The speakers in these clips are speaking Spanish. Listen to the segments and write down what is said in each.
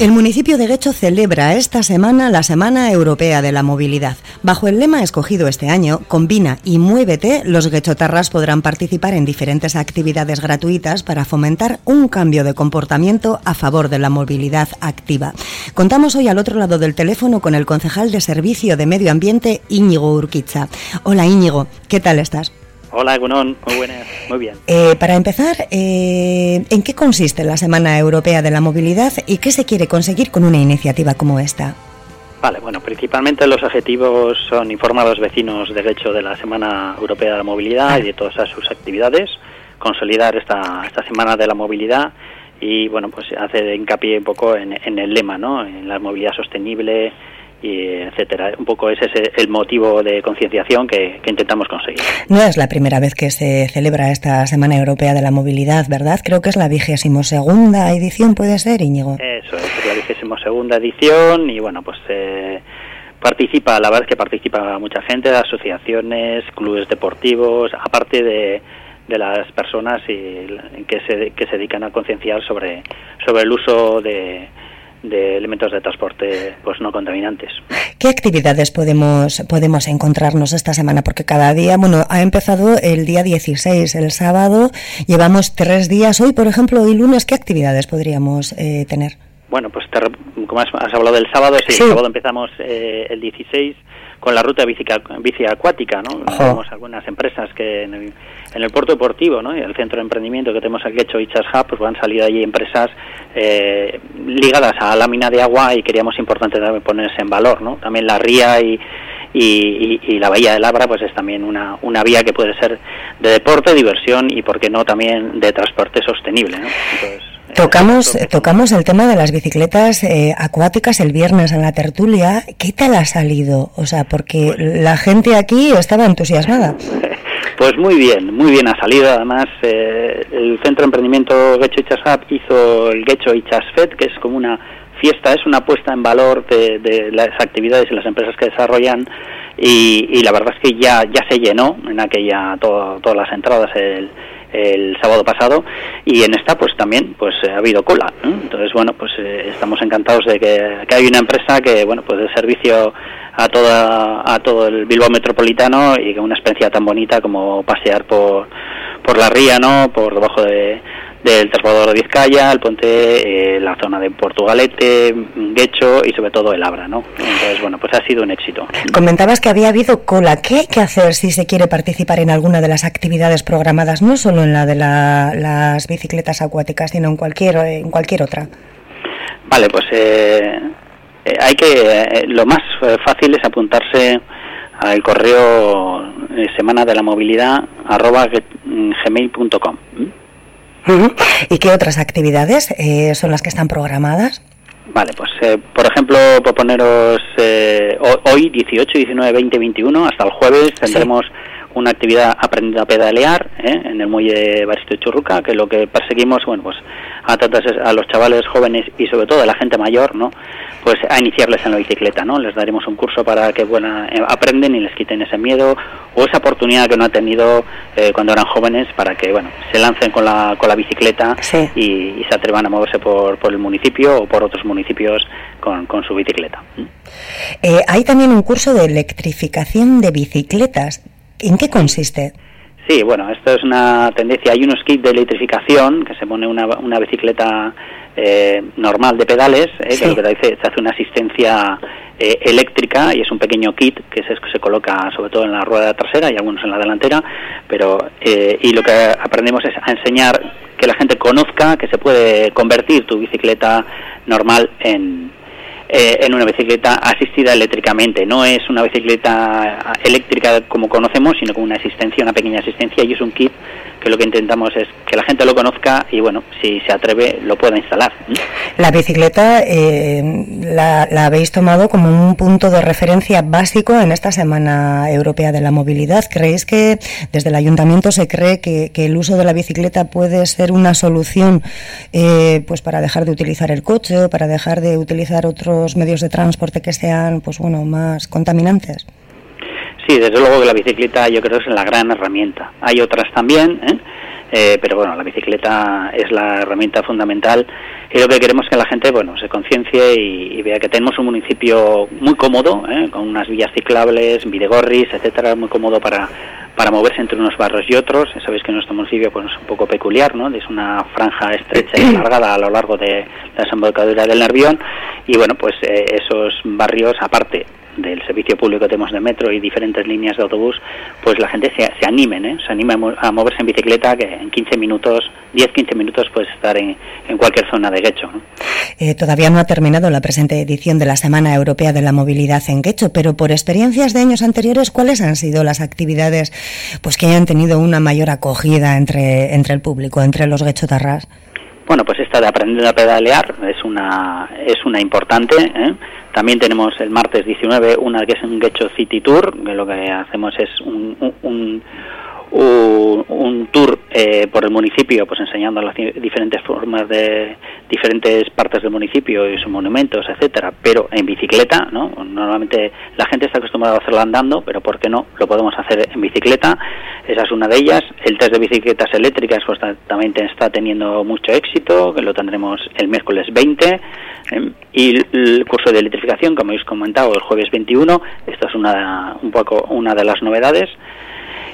El municipio de Guecho celebra esta semana la Semana Europea de la Movilidad. Bajo el lema escogido este año, Combina y Muévete, los guechotarras podrán participar en diferentes actividades gratuitas para fomentar un cambio de comportamiento a favor de la movilidad activa. Contamos hoy al otro lado del teléfono con el concejal de Servicio de Medio Ambiente, Íñigo Urquiza. Hola Íñigo, ¿qué tal estás? Hola, Gunón, muy buenas, muy bien. Eh, para empezar, eh, ¿en qué consiste la Semana Europea de la Movilidad y qué se quiere conseguir con una iniciativa como esta? Vale, bueno, principalmente los objetivos son informar a los vecinos del hecho de la Semana Europea de la Movilidad y de todas sus actividades, consolidar esta, esta Semana de la Movilidad y, bueno, pues hacer hincapié un poco en, en el lema, ¿no? En la movilidad sostenible, y etcétera. Un poco ese es el motivo de concienciación que, intentamos conseguir. No es la primera vez que se celebra esta Semana Europea de la Movilidad, ¿verdad? Creo que es la vigésimo segunda edición, ¿puede ser, Íñigo? Eso es, la vigésimo segunda edición y bueno, pues... Eh, participa, la verdad es que participa mucha gente, asociaciones, clubes deportivos, aparte de, de las personas y, que, se, que se dedican a concienciar sobre, sobre el uso de, de elementos de transporte pues no contaminantes. ¿Qué actividades podemos podemos encontrarnos esta semana? Porque cada día, bueno, ha empezado el día 16, el sábado, llevamos tres días. Hoy, por ejemplo, hoy lunes, ¿qué actividades podríamos eh, tener? Bueno, pues como has, hablado del sábado, sí, el sábado empezamos eh, el 16 con la ruta bici, bici acuática, ¿no? Tenemos algunas empresas que en el, puerto deportivo, ¿no? Y el centro de emprendimiento que tenemos aquí hecho Ichas Hub, pues van a salir allí empresas eh, ligadas a la lámina de agua y queríamos importante también ponerse en valor, ¿no? También la ría y, y, la bahía de Labra pues es también una, una vía que puede ser de deporte, diversión y por qué no también de transporte sostenible, ¿no? Entonces, Tocamos, tocamos el tema de las bicicletas eh, acuáticas el viernes en la tertulia. ¿Qué tal ha salido? O sea, porque la gente aquí estaba entusiasmada. Pues muy bien, muy bien ha salido. Además, eh, el Centro de Emprendimiento Gecho Ichasap hizo el Gecho Ichasfed, que es como una fiesta, es una puesta en valor de, las actividades y las empresas que desarrollan. Y, la verdad es que ya, ya se llenó en aquella todas las entradas el el sábado pasado y en esta pues también pues ha habido cola entonces bueno pues eh, estamos encantados de que, que, hay una empresa que bueno pues de servicio a toda a todo el Bilbao metropolitano y que una experiencia tan bonita como pasear por por la ría no por debajo de del Transbordador de Vizcaya, el puente, eh, la zona de Portugalete, Guecho y sobre todo el Abra, ¿no? Entonces, bueno, pues ha sido un éxito. Comentabas que había habido cola. ¿Qué hay que hacer si se quiere participar en alguna de las actividades programadas, no solo en la de las bicicletas acuáticas, sino en cualquier, en cualquier otra? Vale, pues eh, eh, hay que, lo más fácil es apuntarse al correo semana de la movilidad arroba gmail.com ¿Y qué otras actividades eh, son las que están programadas? Vale, pues eh, por ejemplo, proponeros eh, hoy 18, 19, 20, 21, hasta el jueves tendremos una actividad aprendiendo a pedalear en el muelle Barito de Churruca, que lo que perseguimos, bueno, pues a, a los chavales jóvenes y sobre todo a la gente mayor, ¿no? Pues a iniciarles en la bicicleta, ¿no? Les daremos un curso para que bueno, eh, aprenden y les quiten ese miedo o esa oportunidad que no han tenido eh, cuando eran jóvenes para que, bueno, se lancen con la, con la bicicleta y, se atrevan a moverse por, por el municipio o por otros municipios con, con su bicicleta. Eh, hay también un curso de electrificación de bicicletas. ¿En qué consiste? Sí, bueno, esto es una tendencia. Hay unos kits de electrificación que se pone una, una bicicleta eh, normal de pedales, eh, que lo que se hace una asistencia eh, eléctrica y es un pequeño kit que se, se, coloca sobre todo en la rueda trasera y algunos en la delantera, pero y lo que aprendemos es a enseñar que la gente conozca que se puede convertir tu bicicleta normal en, eh, en una bicicleta asistida eléctricamente. No es una bicicleta eléctrica como conocemos, sino con una asistencia, una pequeña asistencia y es un kit que lo que intentamos es que la gente lo conozca y bueno, si se atreve lo pueda instalar. La bicicleta eh, la, habéis tomado como un punto de referencia básico en esta Semana Europea de la Movilidad. ¿Creéis que desde el Ayuntamiento se cree que, el uso de la bicicleta puede ser una solución eh, pues para dejar de utilizar el coche o para dejar de utilizar otros medios de transporte que sean pues bueno más contaminantes? Sí, desde luego que la bicicleta yo creo que es la gran herramienta. Hay otras también, ¿eh? eh, pero bueno, la bicicleta es la herramienta fundamental y lo que queremos que la gente, bueno, se conciencie y, vea que tenemos un municipio muy cómodo, ¿eh? con unas vías ciclables, videgorris, etcétera, muy cómodo para, para moverse entre unos barrios y otros. Sabéis que nuestro municipio pues, es un poco peculiar, ¿no? Es una franja estrecha y alargada a lo largo de la desembocadura del Nervión y bueno, pues eh, esos barrios, aparte del servicio público que tenemos de metro y diferentes líneas de autobús, pues la gente se, se animen, ¿eh? se anima a moverse en bicicleta, que en 15 minutos, 10-15 minutos puedes estar en, cualquier zona de Guecho. Eh, todavía no ha terminado la presente edición de la Semana Europea de la Movilidad en Guecho, pero por experiencias de años anteriores, ¿cuáles han sido las actividades pues que hayan tenido una mayor acogida entre, entre el público, entre los guechotarras? Bueno, pues esta de aprender a pedalear es una, es una importante. ¿eh? También tenemos el martes 19 una que es un Gecho City Tour, que lo que hacemos es un, un, un, tour eh, por el municipio, pues enseñando las diferentes formas de diferentes partes del municipio y sus monumentos, etcétera, pero en bicicleta, ¿no? Normalmente la gente está acostumbrada a hacerlo andando, pero ¿por qué no? Lo podemos hacer en bicicleta. Esa es una de ellas. El test de bicicletas eléctricas pues está teniendo mucho éxito, que lo tendremos el miércoles 20. ¿eh? Y el curso de electrificación, como habéis comentado, el jueves 21. Esto es una, un poco una de las novedades.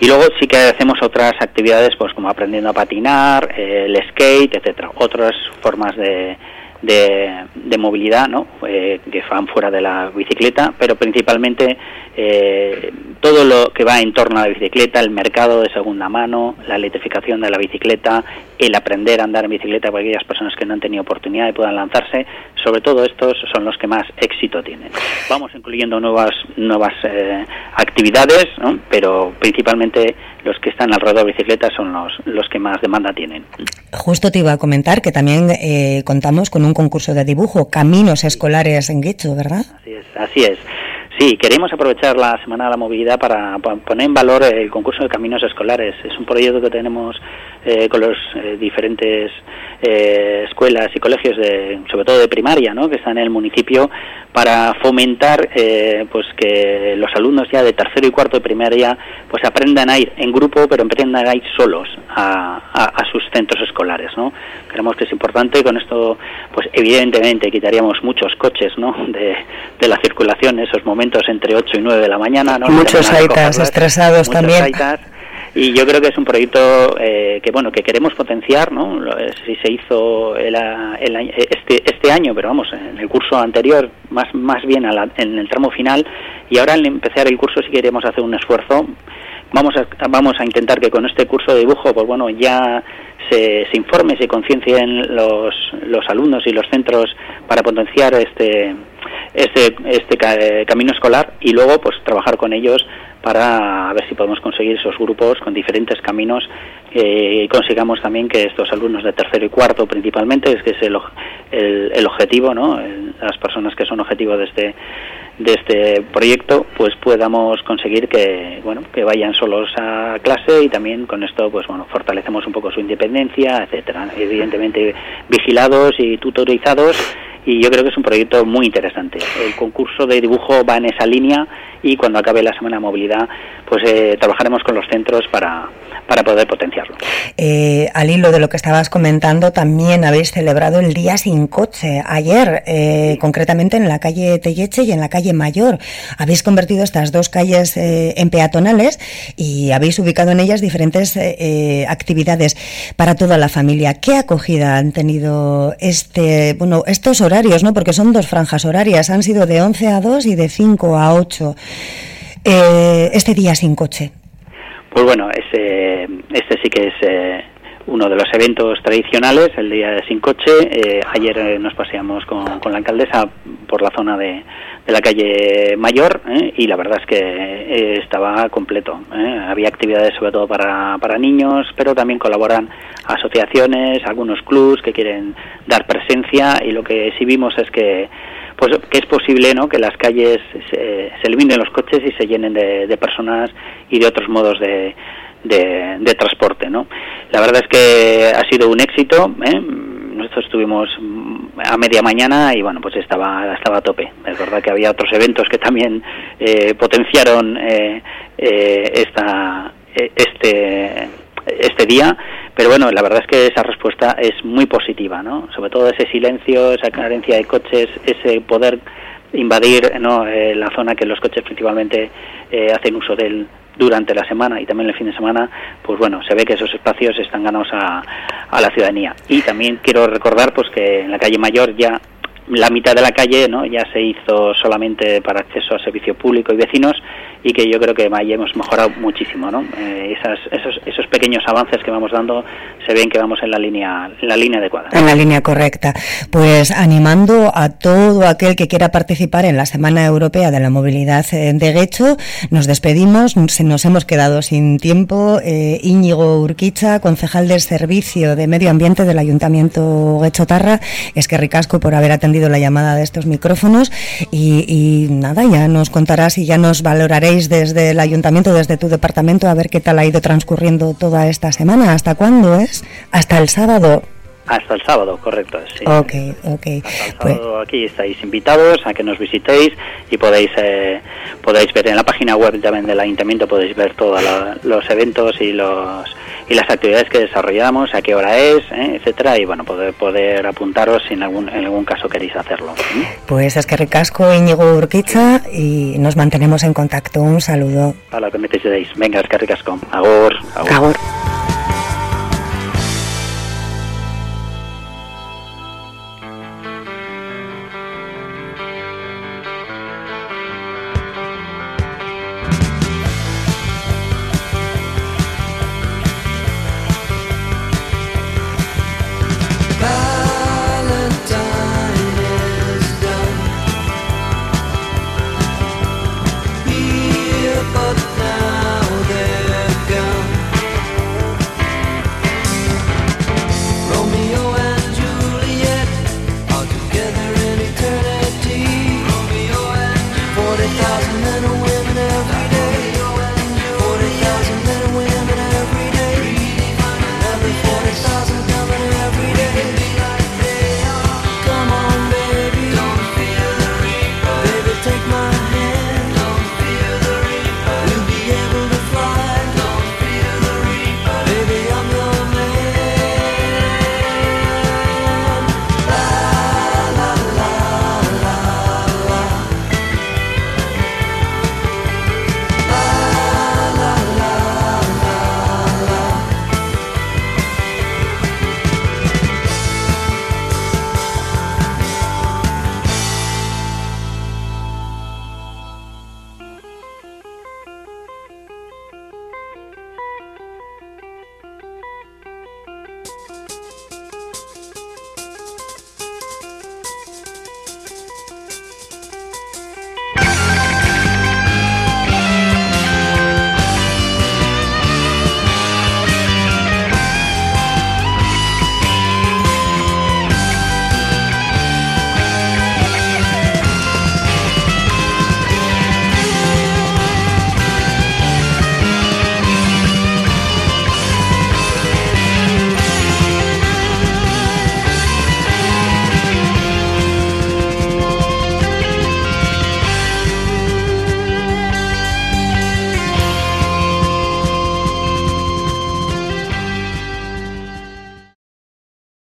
Y luego sí que hacemos otras actividades, pues como aprendiendo a patinar, eh, el skate, etcétera, otras formas de, de, movilidad, ¿no? Eh, que van fuera de la bicicleta, pero principalmente eh, todo lo que va en torno a la bicicleta, el mercado de segunda mano, la electrificación de la bicicleta, el aprender a andar en bicicleta para aquellas personas que no han tenido oportunidad y puedan lanzarse, sobre todo estos son los que más éxito tienen. Vamos incluyendo nuevas nuevas eh, actividades, pero principalmente los que están alrededor de bicicletas son los, los que más demanda tienen. Justo te iba a comentar que también eh, contamos con un concurso de dibujo, Caminos Escolares en Guecho, ¿verdad? Así es, así es. Sí, queremos aprovechar la Semana de la Movilidad para poner en valor el concurso de caminos escolares. Es un proyecto que tenemos eh, con los eh, diferentes eh, escuelas y colegios, de, sobre todo de primaria, ¿no? que están en el municipio, para fomentar pues que los alumnos ya de tercero y cuarto de primaria pues aprendan a ir en grupo, pero aprendan a ir solos a, sus centros escolares. ¿no? Creemos que es importante. Con esto, pues evidentemente quitaríamos muchos coches ¿no? de la circulación en esos momentos entre 8 y 9 de la mañana. ¿no? Muchos aitas estresados también y yo creo que es un proyecto eh, que bueno que queremos potenciar no si se hizo el, este este año pero vamos en el curso anterior más más bien en el tramo final y ahora al empezar el curso sí queremos hacer un esfuerzo vamos a vamos a intentar que con este curso de dibujo pues bueno ya se, se informe se conciencien los los alumnos y los centros para potenciar este este este camino escolar y luego pues trabajar con ellos para ver si podemos conseguir esos grupos con diferentes caminos eh, y consigamos también que estos alumnos de tercero y cuarto principalmente, es que es el, el, objetivo, ¿no? las personas que son objetivo de este de este proyecto pues podamos conseguir que bueno que vayan solos a clase y también con esto pues bueno fortalecemos un poco su independencia etcétera evidentemente vigilados y tutorizados y yo creo que es un proyecto muy interesante. El concurso de dibujo va en esa línea y cuando acabe la Semana de Movilidad, pues eh, trabajaremos con los centros para, para poder potenciarlo. Eh, al hilo de lo que estabas comentando, también habéis celebrado el Día Sin Coche ayer, eh, concretamente en la calle Telleche y en la calle Mayor. Habéis convertido estas dos calles eh, en peatonales y habéis ubicado en ellas diferentes actividades para toda la familia. ¿Qué acogida han tenido este, bueno, estos horarios, ¿no? Porque son dos franjas horarias, han sido de 11 a 2 y de 5 a 8. este día sin coche. Pues bueno, ese, este sí que es eh, uno de los eventos tradicionales, el día de sin coche. Eh, ayer eh, nos paseamos con, con, la alcaldesa por la zona de, de la calle Mayor y la verdad es que estaba completo. Había actividades sobre todo para, para niños, pero también colaboran asociaciones, algunos clubs que quieren dar presencia y lo que sí vimos es que pues que es posible ¿no? que las calles se, eliminen los coches y se llenen de, personas y de otros modos de, de, transporte. ¿no? La verdad es que ha sido un éxito. ¿eh? Nosotros estuvimos a media mañana y bueno, pues estaba, estaba a tope. Es verdad que había otros eventos que también eh, potenciaron eh, esta, este, este día, pero bueno, la verdad es que esa respuesta es muy positiva, ¿no? Sobre todo ese silencio, esa carencia de coches, ese poder invadir ¿no? Eh, la zona que los coches principalmente eh, hacen uso del durante la semana y también el fin de semana, pues bueno, se ve que esos espacios están ganados a, a la ciudadanía. Y también quiero recordar pues que en la calle Mayor ya la mitad de la calle no ya se hizo solamente para acceso a servicio público y vecinos y que yo creo que ahí hemos mejorado muchísimo no eh, esas, esos, esos pequeños avances que vamos dando se ven que vamos en la línea en la línea adecuada. En la línea correcta. Pues animando a todo aquel que quiera participar en la semana europea de la movilidad eh, de Guecho nos despedimos. Nos hemos quedado sin tiempo. Eh, Íñigo Urquiza concejal del servicio de medio ambiente del ayuntamiento Guechotarra es que ricasco por haber atendido la llamada de estos micrófonos. Y, nada, ya nos contarás y ya nos valoraréis desde el ayuntamiento, desde tu departamento, a ver qué tal ha ido transcurriendo toda esta semana. ¿Hasta cuándo es? Hasta el sábado. Hasta el sábado, correcto. Sí. Ok, ok. Hasta el pues aquí estáis invitados a que nos visitéis y podéis eh, podéis ver en la página web también del ayuntamiento podéis ver todos los eventos y los y las actividades que desarrollamos, a qué hora es, ¿eh? etcétera, y bueno, poder, poder apuntaros si en algún, en algún caso queréis hacerlo. Pues es que ricasco Íñigo Urquiza y nos mantenemos en contacto. Un saludo. Para lo que me. Venga, es que ricasco. Agur. Agur.